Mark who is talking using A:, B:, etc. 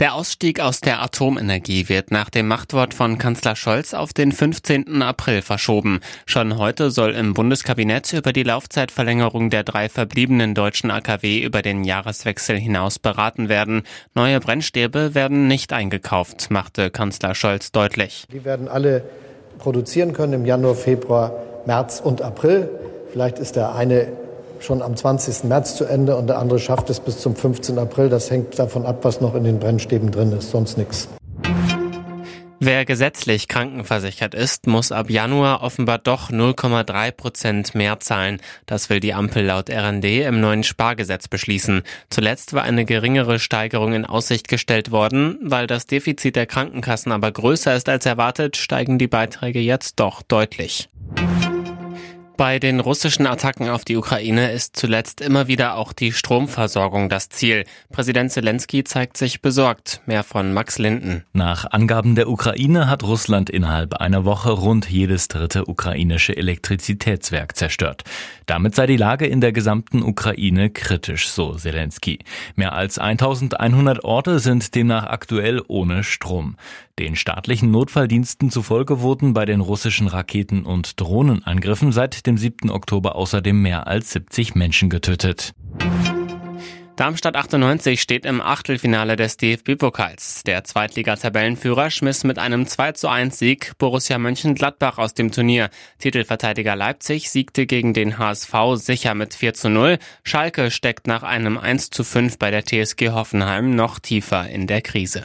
A: Der Ausstieg aus der Atomenergie wird nach dem Machtwort von Kanzler Scholz auf den 15. April verschoben. Schon heute soll im Bundeskabinett über die Laufzeitverlängerung der drei verbliebenen deutschen AKW über den Jahreswechsel hinaus beraten werden. Neue Brennstäbe werden nicht eingekauft, machte Kanzler Scholz deutlich.
B: Die werden alle produzieren können im Januar, Februar, März und April. Vielleicht ist der eine schon am 20. März zu Ende und der andere schafft es bis zum 15. April. Das hängt davon ab, was noch in den Brennstäben drin ist, sonst nichts.
A: Wer gesetzlich krankenversichert ist, muss ab Januar offenbar doch 0,3 Prozent mehr zahlen. Das will die Ampel laut RND im neuen Spargesetz beschließen. Zuletzt war eine geringere Steigerung in Aussicht gestellt worden. Weil das Defizit der Krankenkassen aber größer ist als erwartet, steigen die Beiträge jetzt doch deutlich. Bei den russischen Attacken auf die Ukraine ist zuletzt immer wieder auch die Stromversorgung das Ziel. Präsident Zelensky zeigt sich besorgt. Mehr von Max Linden.
C: Nach Angaben der Ukraine hat Russland innerhalb einer Woche rund jedes dritte ukrainische Elektrizitätswerk zerstört. Damit sei die Lage in der gesamten Ukraine kritisch, so Zelensky. Mehr als 1100 Orte sind demnach aktuell ohne Strom. Den staatlichen Notfalldiensten zufolge wurden bei den russischen Raketen- und Drohnenangriffen seit dem 7. Oktober außerdem mehr als 70 Menschen getötet.
A: Darmstadt 98 steht im Achtelfinale des DFB-Pokals. Der Zweitliga-Tabellenführer schmiss mit einem 2 zu 1 Sieg Borussia Mönchengladbach aus dem Turnier. Titelverteidiger Leipzig siegte gegen den HSV sicher mit 4 zu 0. Schalke steckt nach einem 1 zu 5 bei der TSG Hoffenheim noch tiefer in der Krise.